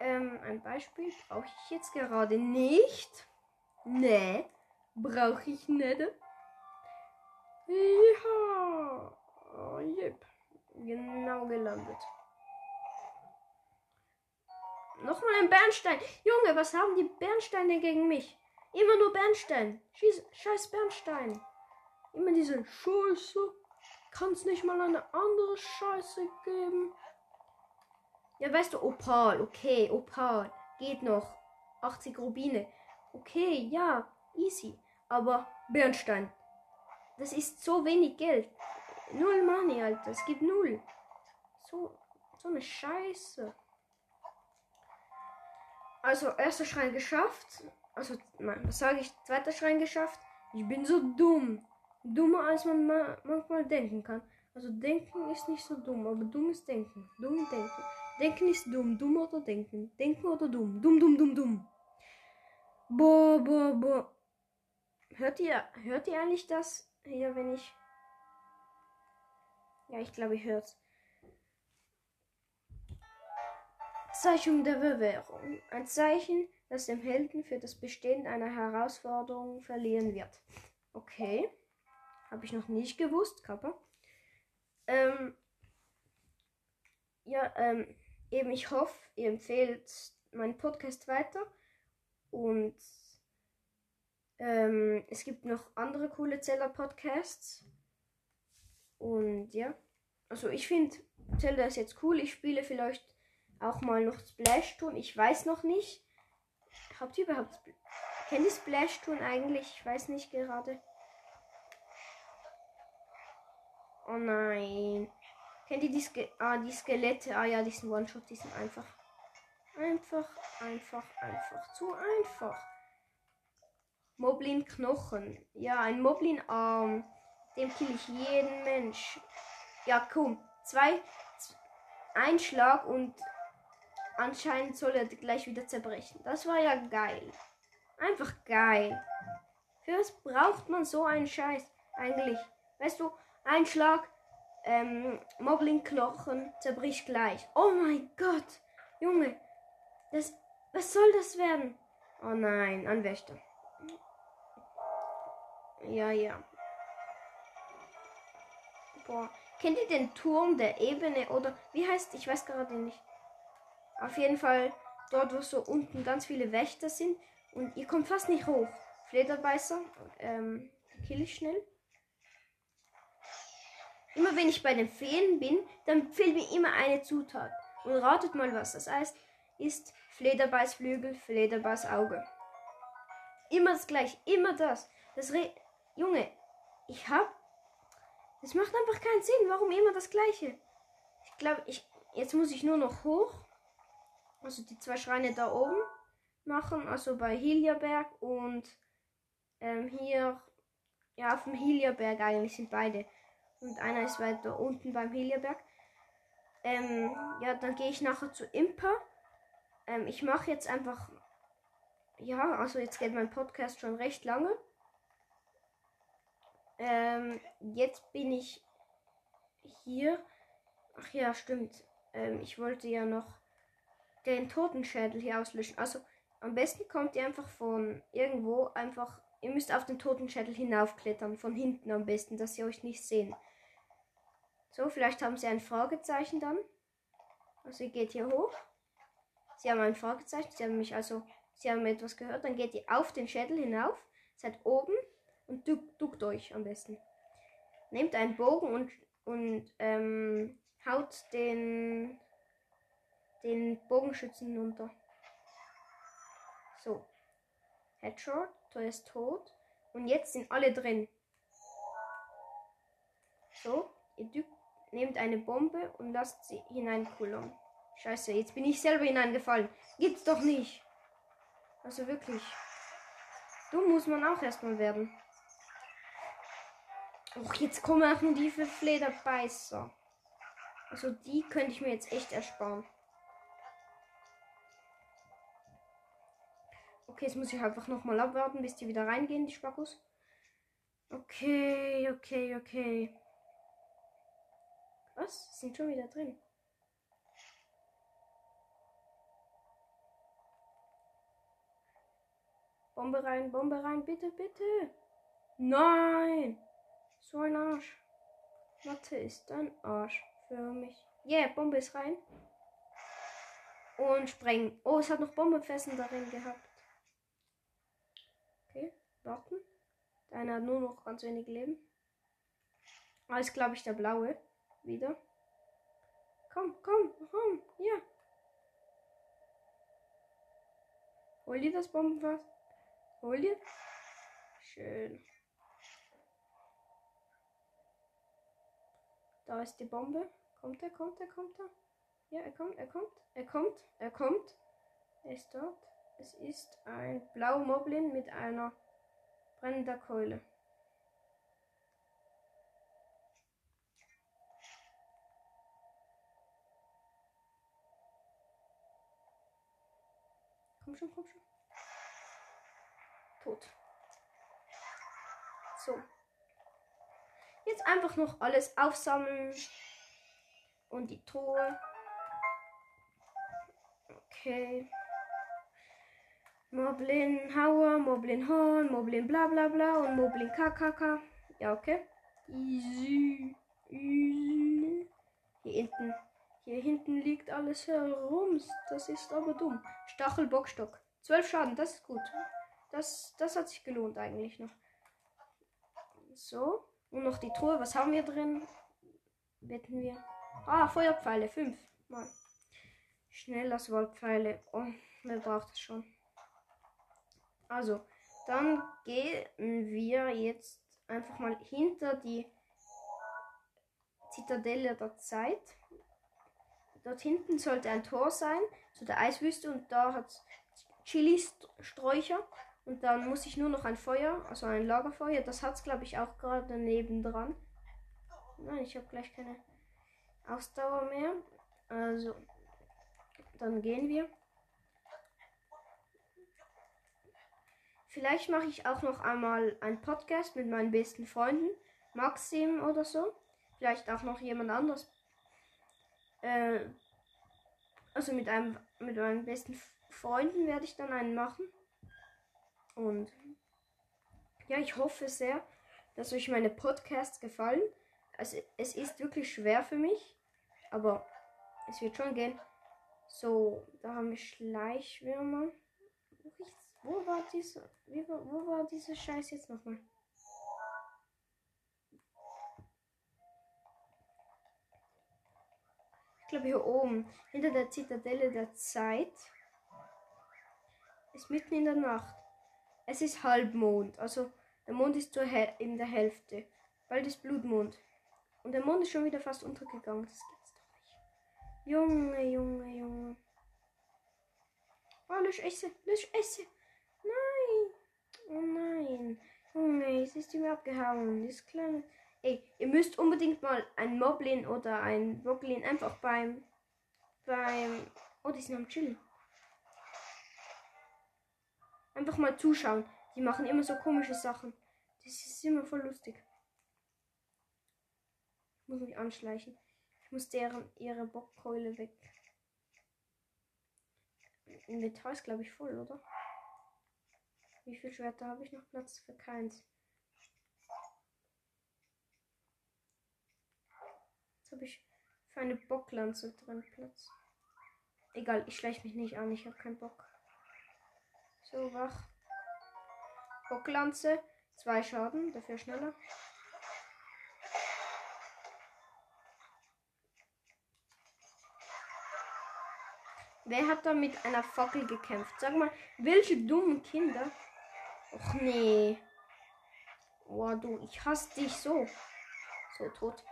Ähm, ein Beispiel brauche ich jetzt gerade nicht. Nee, brauche ich nicht. Ja. Oh, yep. Genau gelandet. Nochmal ein Bernstein. Junge, was haben die Bernsteine gegen mich? Immer nur Bernstein. Schieß, scheiß Bernstein. Immer diese Scheiße. Kann es nicht mal eine andere Scheiße geben? Ja, weißt du, Opal. Okay, Opal. Geht noch. 80 Rubine. Okay, ja, easy. Aber Bernstein. Das ist so wenig Geld. Null Money, Alter. Es gibt null. So, so eine Scheiße. Also, erster Schrein geschafft. Also, nein, was sage ich? Zweiter Schrein geschafft. Ich bin so dumm. Dummer, als man ma manchmal denken kann. Also, denken ist nicht so dumm, aber dumm ist denken. Dumm denken. Denken ist dumm. Dumm oder denken. Denken oder dumm. Dumm, dumm, dumm, dumm. Boah, boah, boah. Hört ihr, hört ihr eigentlich das hier, wenn ich. Ja, ich glaube, ich hört's. Zeichnung der Bewährung. Ein Zeichen, das dem Helden für das Bestehen einer Herausforderung verliehen wird. Okay. Habe ich noch nicht gewusst, Kappa. Ähm, ja, ähm, eben ich hoffe, ihr empfehlt meinen Podcast weiter. Und ähm, es gibt noch andere coole Zelda-Podcasts. Und ja, also ich finde Zelda ist jetzt cool. Ich spiele vielleicht auch mal noch Splash tun. Ich weiß noch nicht. Habt ihr überhaupt Spl Kennt ihr Splash tun eigentlich? Ich weiß nicht gerade. Oh nein. Kennt ihr die, Ske ah, die Skelette? Ah ja, die sind One-Shot, die sind einfach. Einfach, einfach, einfach. Zu einfach. Moblin Knochen. Ja, ein Moblin Arm. Dem kill ich jeden Mensch. Ja, komm. Zwei. Ein Schlag und anscheinend soll er gleich wieder zerbrechen. Das war ja geil. Einfach geil. Für was braucht man so einen Scheiß eigentlich? Weißt du, ein Schlag, ähm, Moblin-Knochen zerbricht gleich. Oh mein Gott, Junge, das, was soll das werden? Oh nein, ein Wächter. Ja, ja. Boah, kennt ihr den Turm der Ebene oder wie heißt? Ich weiß gerade nicht. Auf jeden Fall dort, wo so unten ganz viele Wächter sind und ihr kommt fast nicht hoch. Flederbeißer, ähm, kill ich schnell. Immer wenn ich bei den Feen bin, dann fehlt mir immer eine Zutat. Und ratet mal, was das heißt. Ist Flederbeißflügel, Flederbeißauge. Immer das gleiche, immer das. Das Re Junge, ich hab. Das macht einfach keinen Sinn. Warum immer das gleiche? Ich glaube, ich. Jetzt muss ich nur noch hoch also die zwei Schreine da oben machen, also bei Hiliaberg und ähm, hier, ja, auf dem Hiliaberg eigentlich sind beide. Und einer ist weiter unten beim Hiliaberg. Ähm, ja, dann gehe ich nachher zu Impa. Ähm, ich mache jetzt einfach. Ja, also jetzt geht mein Podcast schon recht lange. Ähm, jetzt bin ich hier. Ach ja, stimmt. Ähm, ich wollte ja noch den Totenschädel hier auslöschen. Also am besten kommt ihr einfach von irgendwo einfach. Ihr müsst auf den Totenschädel hinaufklettern. Von hinten am besten, dass sie euch nicht sehen. So, vielleicht haben sie ein Fragezeichen dann. Also ihr geht hier hoch. Sie haben ein Fragezeichen. Sie haben mich also. Sie haben etwas gehört. Dann geht ihr auf den Schädel hinauf. Seid oben und duckt, duckt euch am besten. Nehmt einen Bogen und, und ähm, haut den, den Bogenschützen runter. So. Headshot, Tor ist tot. Und jetzt sind alle drin. So, ihr dückt, nehmt eine Bombe und lasst sie hineinkullern. Scheiße, jetzt bin ich selber hineingefallen. Gibt's doch nicht. Also wirklich. Du muss man auch erstmal werden. Och, jetzt kommen auch nur die Flederbeißer. Also die könnte ich mir jetzt echt ersparen. Okay, jetzt muss ich einfach nochmal abwarten, bis die wieder reingehen, die Spackos. Okay, okay, okay. Was? Sind schon wieder drin. Bombe rein, Bombe rein, bitte, bitte. Nein! So ein Arsch. Mathe ist ein Arsch für mich. Yeah, Bombe ist rein. Und sprengen. Oh, es hat noch Bombefessen darin gehabt. Warten. Deiner hat nur noch ganz wenig Leben. Ah, ist glaube ich der blaue. Wieder. Komm, komm, komm, hier. Hol dir das Bombenfass. Hol dir. Schön. Da ist die Bombe. Kommt er, kommt er, kommt er? Ja, er kommt, er kommt, er kommt, er kommt. Er ist dort. Es ist ein blauer Moblin mit einer brennender Keule. Komm schon, komm schon. Tot. So. Jetzt einfach noch alles aufsammeln. Und die Truhe. Okay. Moblin Hauer, Moblin Horn, Moblin bla bla bla und Moblin KKK. Ja, okay. Easy. Easy. Hier hinten. Hier hinten liegt alles herum. Das ist aber dumm. Stachelbockstock. Zwölf Schaden, das ist gut. Das, das hat sich gelohnt eigentlich noch. So. Und noch die Truhe. Was haben wir drin? Wetten wir. Ah, Feuerpfeile. Fünf. Mal. Schnelllasswaldpfeile. Oh, wer braucht es schon? Also, dann gehen wir jetzt einfach mal hinter die Zitadelle der Zeit. Dort hinten sollte ein Tor sein, zu der Eiswüste und da hat Chili-Sträucher. Und dann muss ich nur noch ein Feuer, also ein Lagerfeuer. Das hat es, glaube ich, auch gerade daneben dran. Nein, ich habe gleich keine Ausdauer mehr. Also, dann gehen wir. Vielleicht mache ich auch noch einmal einen Podcast mit meinen besten Freunden. Maxim oder so. Vielleicht auch noch jemand anderes. Äh, also mit einem mit meinen besten Freunden werde ich dann einen machen. Und ja, ich hoffe sehr, dass euch meine Podcasts gefallen. Also es ist wirklich schwer für mich, aber es wird schon gehen. So, da haben wir Schleichwürmer. Wo war diese, wie, wo war diese Scheiß jetzt nochmal? Ich glaube hier oben, hinter der Zitadelle der Zeit. Ist mitten in der Nacht. Es ist Halbmond, also der Mond ist zur in der Hälfte. Bald ist Blutmond. Und der Mond ist schon wieder fast untergegangen. Das gibt's doch nicht. Junge, Junge, Junge. Oh, lösch Esse, lösch Esse. Nein. Oh nein. Junge, jetzt ist die mir abgehauen. Das kleine. Ey, ihr müsst unbedingt mal ein Moblin oder ein Boglin einfach beim. beim. Oh, die sind am Chillen. Einfach mal zuschauen. Die machen immer so komische Sachen. Das ist immer voll lustig. Ich muss mich anschleichen. Ich muss deren ihre Bockkeule weg. Inventar ist glaube ich voll, oder? Wie viel Schwerter habe ich noch Platz für keins? Jetzt habe ich für eine Bocklanze drin Platz. Egal, ich schleiche mich nicht an, ich habe keinen Bock. So, wach. Bocklanze. Zwei Schaden, dafür schneller. Wer hat da mit einer Fackel gekämpft? Sag mal, welche dummen Kinder? Och nee. Oh du, ich hasse dich so. So tot.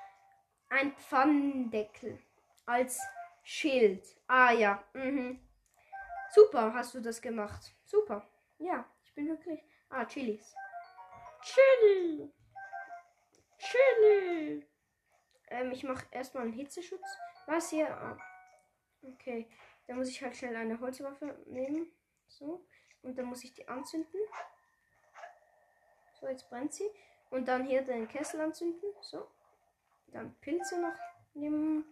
Ein Pfannendeckel als Schild. Ah ja. Mhm. Super, hast du das gemacht. Super. Ja, ich bin wirklich. Ah, Chilis. Chili. Chili. Ähm, ich mache erstmal einen Hitzeschutz. Was hier? Ah. Okay. Dann muss ich halt schnell eine Holzwaffe nehmen. So. Und dann muss ich die anzünden. So, jetzt brennt sie. Und dann hier den Kessel anzünden. So. Dann Pilze noch nehmen.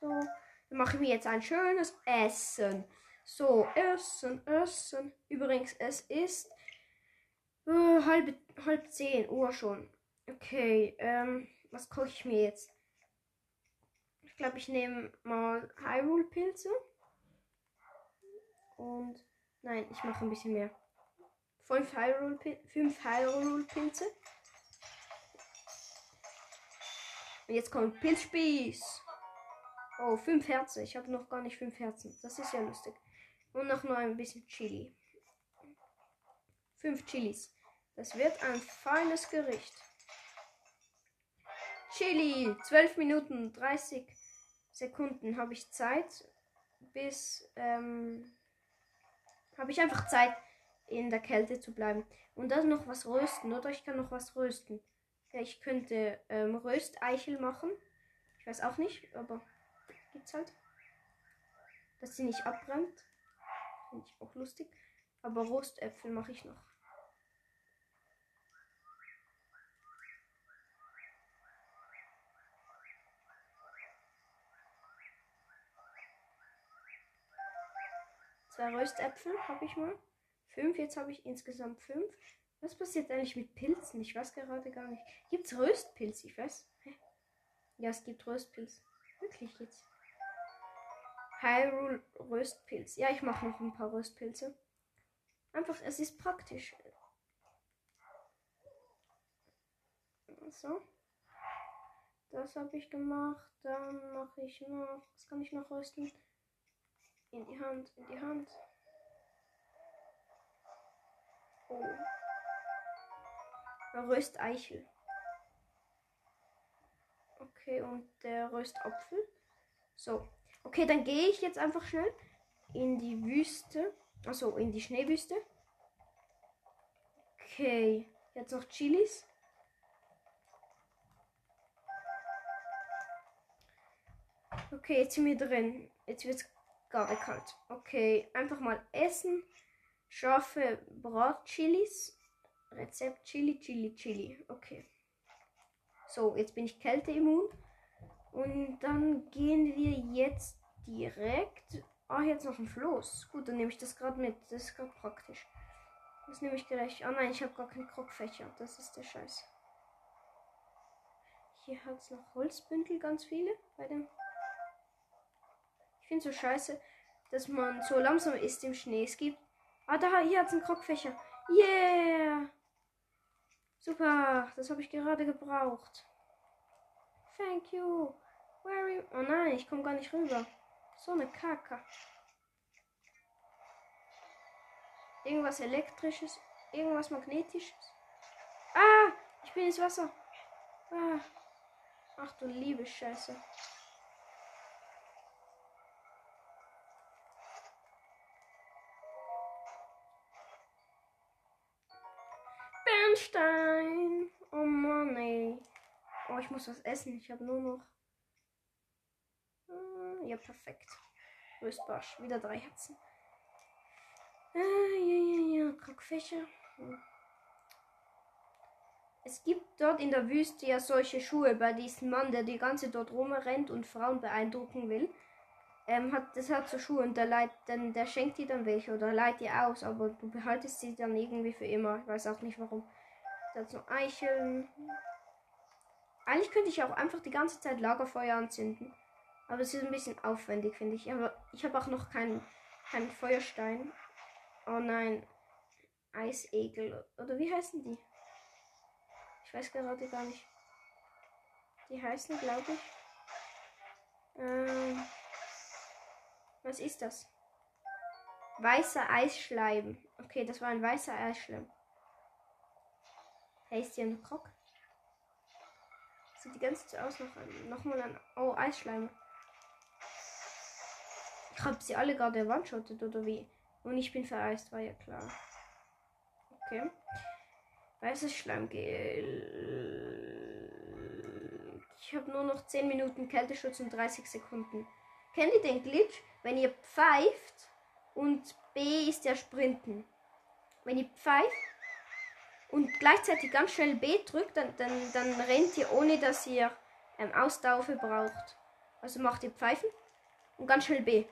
So. Dann mache ich mir jetzt ein schönes Essen. So, Essen, Essen. Übrigens, es ist äh, halb, halb zehn Uhr schon. Okay, ähm, was koche ich mir jetzt? Ich glaube, ich nehme mal Hyrule-Pilze. Und nein, ich mache ein bisschen mehr. Fünf Hyrule-Pilze. Und jetzt kommt Pilzspieß. Oh, fünf Herzen. Ich habe noch gar nicht fünf Herzen. Das ist ja lustig. Und noch nur ein bisschen Chili. Fünf Chilis. Das wird ein feines Gericht. Chili. 12 Minuten 30 Sekunden habe ich Zeit. Bis ähm, habe ich einfach Zeit, in der Kälte zu bleiben. Und dann noch was rösten, oder? Ich kann noch was rösten. Ja, ich könnte ähm, Rösteichel machen. Ich weiß auch nicht, aber gibt's halt. Dass sie nicht abbrennt. Finde ich auch lustig. Aber Rostäpfel mache ich noch. Zwei Röstäpfel habe ich mal. Fünf, jetzt habe ich insgesamt fünf. Was passiert eigentlich mit Pilzen? Ich weiß gerade gar nicht. Gibt es Röstpilz? Ich weiß. Ja, es gibt Röstpilz. Wirklich jetzt. Hyrule Röstpilz. Ja, ich mache noch ein paar Röstpilze. Einfach, es ist praktisch. So. Das habe ich gemacht. Dann mache ich noch. Was kann ich noch rösten? In die Hand, in die Hand. Oh. Rösteichel. Okay, und der Röstapfel. So. Okay, dann gehe ich jetzt einfach schnell in die Wüste. Also in die Schneewüste. Okay. Jetzt noch Chilis. Okay, jetzt sind wir drin. Jetzt wird es gerade kalt. Okay, einfach mal essen. Scharfe Bratchilis. Rezept Chili, Chili, Chili. Okay. So, jetzt bin ich kälteimmun. Und dann gehen wir jetzt direkt. Ah, jetzt noch ein Floß. Gut, dann nehme ich das gerade mit. Das ist gerade praktisch. Das nehme ich gleich. Ah nein, ich habe gar keinen Krogfächer. Das ist der Scheiß. Hier hat es noch Holzbündel, ganz viele. Bei dem. Ich finde so scheiße, dass man so langsam ist im Schnee. Es gibt. Ah, da, hier es einen Krogfächer. Yeah! Super, das habe ich gerade gebraucht. Thank you. You? Oh nein, ich komme gar nicht rüber. So eine Kacke. Irgendwas elektrisches, irgendwas magnetisches. Ah, ich bin ins Wasser. Ah. Ach du liebe Scheiße. Bernstein. Oh Mann, ey. Oh, ich muss was essen. Ich habe nur noch. Hm, Ja, perfekt. Röstbarsch. Wieder drei Herzen. Ah, ja, ja, ja. Krockfische. Hm. Es gibt dort in der Wüste ja solche Schuhe bei diesem Mann, der die ganze dort rumrennt und Frauen beeindrucken will. Ähm, hat, das hat so Schuhe und der, leiht, dann, der schenkt dir dann welche oder leiht dir aus, aber du behaltest sie dann irgendwie für immer. Ich weiß auch nicht warum. Der hat so Eicheln. Eigentlich könnte ich auch einfach die ganze Zeit Lagerfeuer anzünden. Aber es ist ein bisschen aufwendig, finde ich. Aber ich habe auch noch keinen keinen Feuerstein. Oh nein. Eisegel. Oder wie heißen die? Ich weiß gerade gar nicht. Die heißen, glaube ich. Ähm, was ist das? Weißer Eisschleim. Okay, das war ein weißer Eisschleim. Hey, ist hier ein Krog? Sieht die ganze Zeit aus noch, nochmal an. Oh, Eisschleime. Ich habe sie alle gerade one-shottet oder wie? Und ich bin vereist, war ja klar. Okay. Weißes Schleimgel. Ich habe nur noch 10 Minuten Kälteschutz und 30 Sekunden. Kennt ihr den Glitch? Wenn ihr pfeift und B ist ja Sprinten. Wenn ihr pfeift und gleichzeitig ganz schnell B drückt, dann, dann, dann rennt ihr, ohne dass ihr ähm, Ausdauer verbraucht. Also macht ihr Pfeifen und ganz schnell B.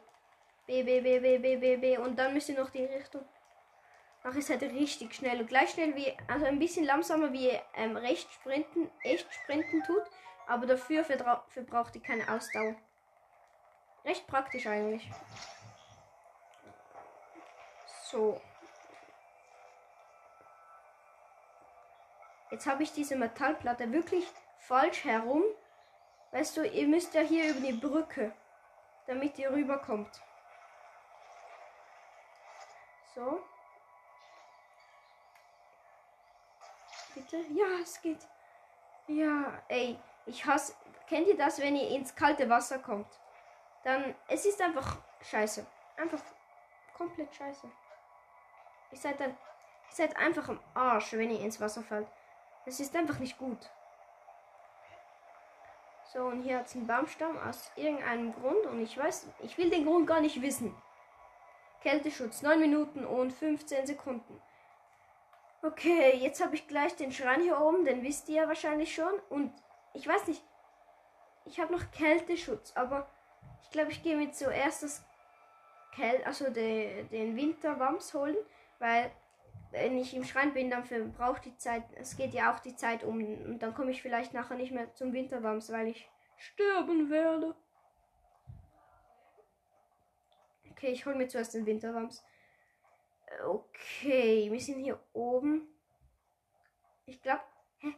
B, B, B, B, B, B, B. Und dann müsst ihr noch die Richtung. Ach, ist halt richtig schnell. Und gleich schnell wie, also ein bisschen langsamer wie ähm, recht sprinten, echt sprinten tut. Aber dafür verdra- verbraucht ihr keine Ausdauer. Recht praktisch eigentlich. So. Jetzt habe ich diese Metallplatte wirklich falsch herum. Weißt du, ihr müsst ja hier über die Brücke, damit ihr rüberkommt. So. Bitte? Ja, es geht. Ja, ey, ich hasse. Kennt ihr das, wenn ihr ins kalte Wasser kommt? Dann, es ist einfach scheiße. Einfach komplett scheiße. Ihr seid dann, ihr seid einfach am Arsch, wenn ihr ins Wasser fällt. Es ist einfach nicht gut. So, und hier hat es einen Baumstamm aus irgendeinem Grund und ich weiß, ich will den Grund gar nicht wissen. Kälteschutz 9 Minuten und 15 Sekunden. Okay, jetzt habe ich gleich den Schrein hier oben, den wisst ihr ja wahrscheinlich schon. Und ich weiß nicht, ich habe noch Kälteschutz, aber ich glaube, ich gehe mir zuerst das Käl also de, den Winterwams holen, weil wenn ich im Schrein bin, dann verbraucht die Zeit, es geht ja auch die Zeit um und dann komme ich vielleicht nachher nicht mehr zum Winterwams, weil ich sterben werde. Okay, ich hole mir zuerst den Winterwams. Okay, wir sind hier oben. Ich glaube, hä?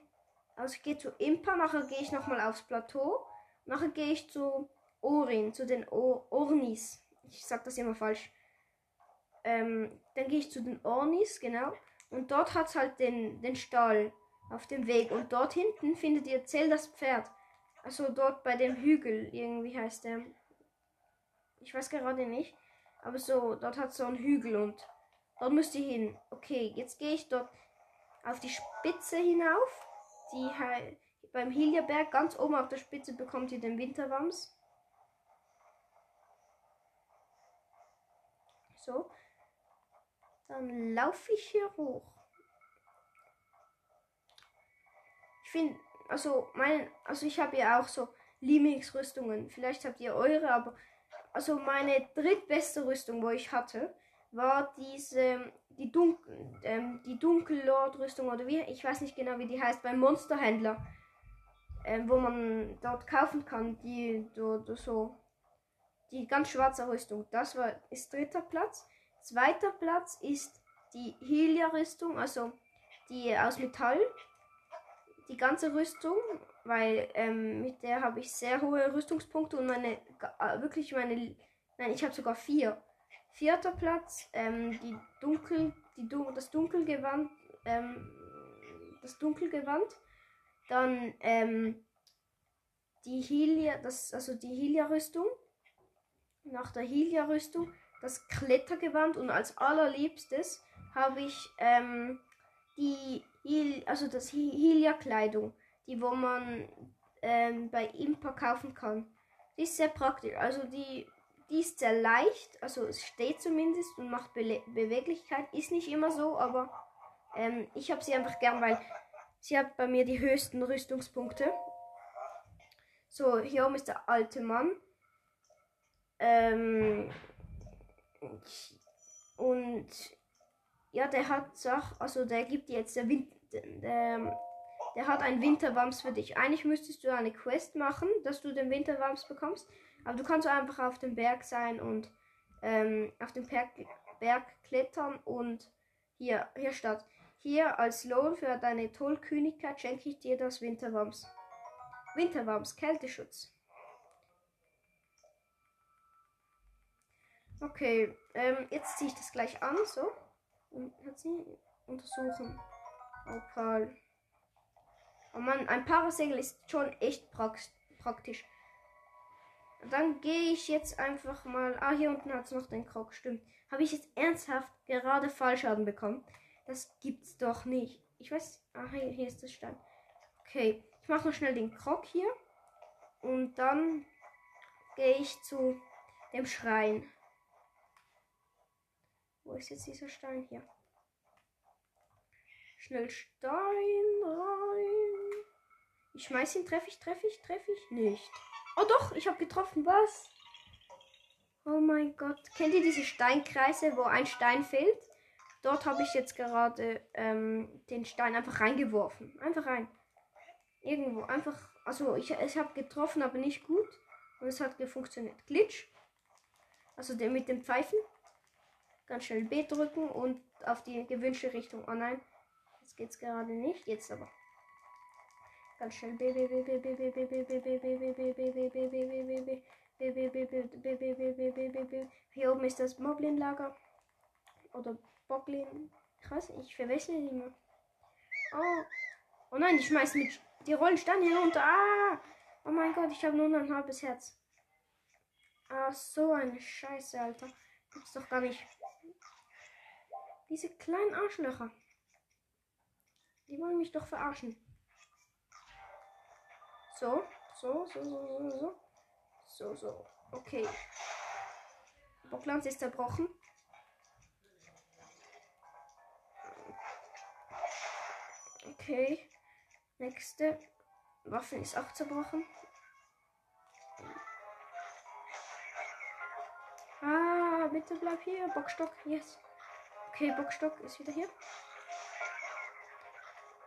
Also ich gehe zu Impa, nachher gehe ich nochmal aufs Plateau. Nachher gehe ich zu Orin, zu den o Ornis. Ich sag das immer falsch. Ähm, dann gehe ich zu den Ornis, genau. Und dort hat es halt den, den Stall auf dem Weg. Und dort hinten findet ihr Zell das Pferd. Also dort bei dem Hügel, irgendwie heißt der. Ich weiß gerade nicht. Aber so, dort hat so einen Hügel und dort müsst ihr hin. Okay, jetzt gehe ich dort auf die Spitze hinauf. Die beim Hilierberg ganz oben auf der Spitze bekommt ihr den Winterwams. So. Dann laufe ich hier hoch. Ich finde, also mein, also ich habe ja auch so Limix-Rüstungen. Vielleicht habt ihr eure, aber also meine drittbeste Rüstung, wo ich hatte, war diese die Dunkel, ähm, die Dunkellord-Rüstung oder wie, ich weiß nicht genau, wie die heißt, beim Monsterhändler, ähm, wo man dort kaufen kann, die dort so die ganz schwarze Rüstung. Das war ist dritter Platz. Zweiter Platz ist die Helia-Rüstung, also die aus Metall. Die ganze Rüstung, weil ähm, mit der habe ich sehr hohe Rüstungspunkte und meine äh, wirklich meine nein ich habe sogar vier. Vierter Platz ähm, die dunkel die das Dunkelgewand ähm, das Dunkelgewand. Dann ähm, die Helia das also die Helia Rüstung. Nach der Helia Rüstung das Klettergewand und als allerliebstes habe ich ähm, die Hel also das Helia Kleidung. die wo man ähm, bei Impa kaufen kann. Die ist sehr praktisch. Also die, die ist sehr leicht, also es steht zumindest und macht Be Beweglichkeit. Ist nicht immer so, aber ähm, ich habe sie einfach gern, weil sie hat bei mir die höchsten Rüstungspunkte. So, hier oben ist der alte Mann. Ähm, und ja, der hat Sach, also der gibt jetzt der Wind, der, der hat ein Winterwams für dich. Eigentlich müsstest du eine Quest machen, dass du den Winterwams bekommst. Aber du kannst einfach auf dem Berg sein und ähm, auf dem Berg, Berg klettern und hier, hier statt. Hier als Lohn für deine Tollkühnigkeit schenke ich dir das Winterwams. Winterwams, Kälteschutz. Okay, ähm, jetzt ziehe ich das gleich an, so. Und hat sie untersuchen. Opal. Oh Mann, ein Parasegel ist schon echt praktisch. Dann gehe ich jetzt einfach mal. Ah, hier unten hat es noch den Krog, stimmt. Habe ich jetzt ernsthaft gerade Fallschaden bekommen? Das gibt's doch nicht. Ich weiß. Ah, hier, hier ist das Stein. Okay, ich mache noch schnell den Krog hier. Und dann gehe ich zu dem Schrein. Wo ist jetzt dieser Stein? Hier. Schnell Stein rein. Ich schmeiß ihn. Treffe ich, treffe ich, treffe ich nicht. Oh doch, ich habe getroffen. Was? Oh mein Gott. Kennt ihr diese Steinkreise, wo ein Stein fehlt? Dort habe ich jetzt gerade ähm, den Stein einfach reingeworfen. Einfach rein. Irgendwo. Einfach. Also ich, ich habe getroffen, aber nicht gut. Und es hat funktioniert. Glitch. Also der mit den Pfeifen. Ganz schnell B drücken und auf die gewünschte Richtung. Oh nein, jetzt geht's gerade nicht. Jetzt aber. Ganz schnell B, B, B, B, B, B, B, B, B, B, B, B, B, B, B, B, B, B, B, Hier oben ist das Moblin-Lager. Oder Boglin. Krass, ich verwechsel die immer. Oh. Oh nein, die schmeißen mit. Die rollen Steine herunter. Ah! Oh mein Gott, ich habe nur noch ein halbes Herz. Ah, so eine Scheiße, Alter. Gibt's doch gar nicht. Diese kleinen Arschlöcher. Die wollen mich doch verarschen. So, so, so, so, so, so. So, so. Okay. Bocklands ist zerbrochen. Okay. Nächste. Waffe ist auch zerbrochen. Ah, bitte bleib hier. Bockstock. Yes. Okay, Bockstock ist wieder hier.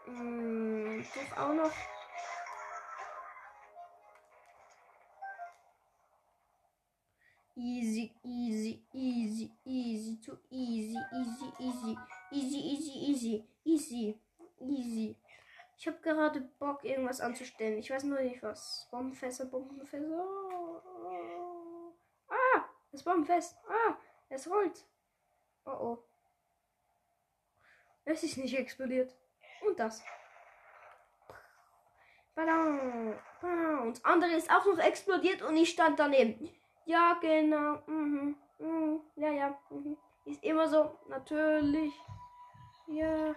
Hm, doch auch noch. Easy, easy, easy, easy, too easy, easy, easy, easy, easy, easy, easy, easy. Ich habe gerade Bock, irgendwas anzustellen. Ich weiß nur nicht was. Bombenfässer, Bombenfässer. Ah, das Bombenfest. Ah, es rollt. Oh oh. Es ist nicht explodiert. Und das. Und das andere ist auch noch explodiert und ich stand daneben. Ja, genau. Mhm. Mhm. Ja, ja. Mhm. Ist immer so. Natürlich. Ja.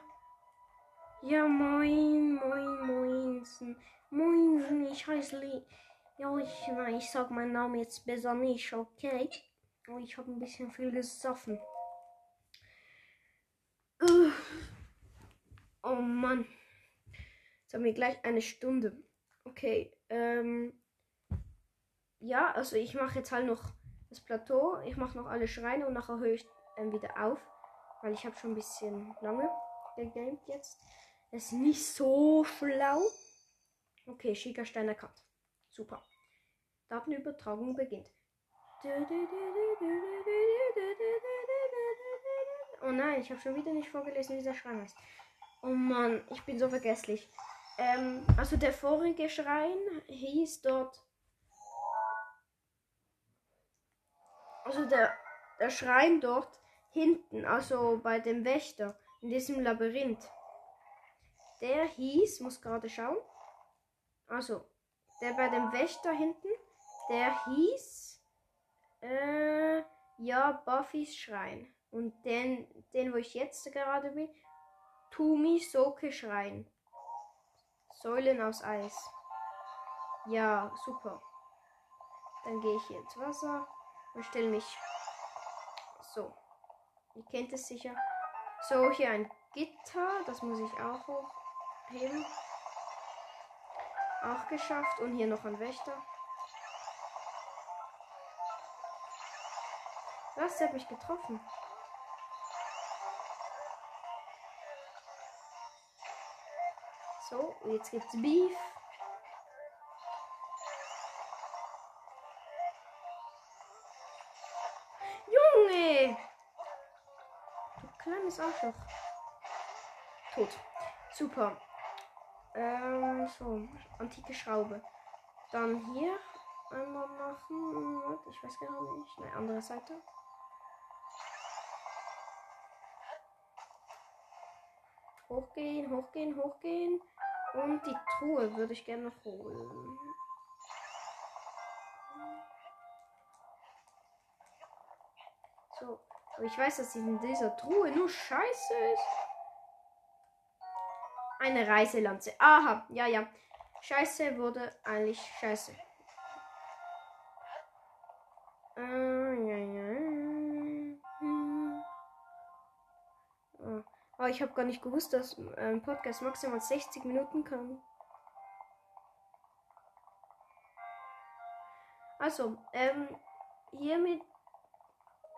Ja, moin, moin, moinsen. Moinsen, ich heiße Lee. Ja, ich, ich sag meinen Namen jetzt besser nicht, okay? Oh, ich habe ein bisschen viel gesoffen. Oh Mann. Jetzt haben wir gleich eine Stunde. Okay. Ähm, ja, also ich mache jetzt halt noch das Plateau. Ich mache noch alle Schreine und nachher höre ich ähm, wieder auf. Weil ich habe schon ein bisschen lange gegamed jetzt. Das ist nicht so schlau. Okay, Schickerstein erkannt. Super. Datenübertragung beginnt. Oh nein, ich habe schon wieder nicht vorgelesen, wie dieser Schrein heißt. Oh Mann, ich bin so vergesslich. Ähm, also der vorige Schrein hieß dort. Also der, der Schrein dort hinten, also bei dem Wächter in diesem Labyrinth. Der hieß, muss gerade schauen. Also, der bei dem Wächter hinten, der hieß. Äh, ja, Buffys Schrein. Und den, den, wo ich jetzt gerade bin, Tumi Soke Schrein. Säulen aus Eis. Ja, super. Dann gehe ich hier ins Wasser und stelle mich. So. Ihr kennt es sicher. So, hier ein Gitter. Das muss ich auch hochheben. Auch geschafft. Und hier noch ein Wächter. Was? Der hat mich getroffen. So, jetzt gibt's Beef. Junge! Du kleines Arschloch. Tot. Super. Ähm, so. Antike Schraube. Dann hier einmal machen. Ich weiß gar nicht. Eine andere Seite. Hochgehen, hochgehen, hochgehen. Und die Truhe würde ich gerne noch holen. So. Aber ich weiß, dass in dieser Truhe nur Scheiße ist. Eine Reiselanze. Aha, ja, ja. Scheiße wurde eigentlich Scheiße. Äh, ja, ja. Aber ich habe gar nicht gewusst, dass ein Podcast maximal 60 Minuten kann. Also, ähm, hiermit.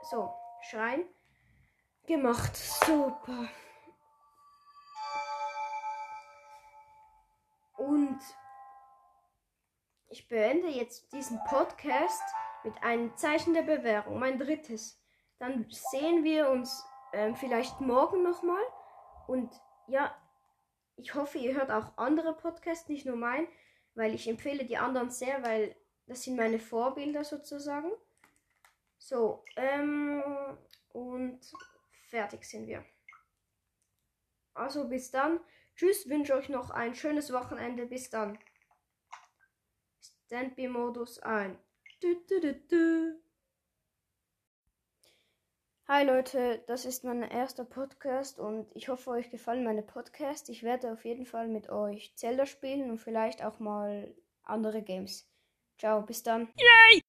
So, Schrein. Gemacht. Super. Und ich beende jetzt diesen Podcast mit einem Zeichen der Bewährung, mein drittes. Dann sehen wir uns ähm, vielleicht morgen nochmal. Und ja, ich hoffe, ihr hört auch andere Podcasts, nicht nur mein, weil ich empfehle die anderen sehr, weil das sind meine Vorbilder sozusagen. So, ähm, und fertig sind wir. Also bis dann. Tschüss, wünsche euch noch ein schönes Wochenende. Bis dann. Standby-Modus ein. Du, du, du. Hi Leute, das ist mein erster Podcast und ich hoffe, euch gefallen meine Podcasts. Ich werde auf jeden Fall mit euch Zelda spielen und vielleicht auch mal andere Games. Ciao, bis dann. Yay!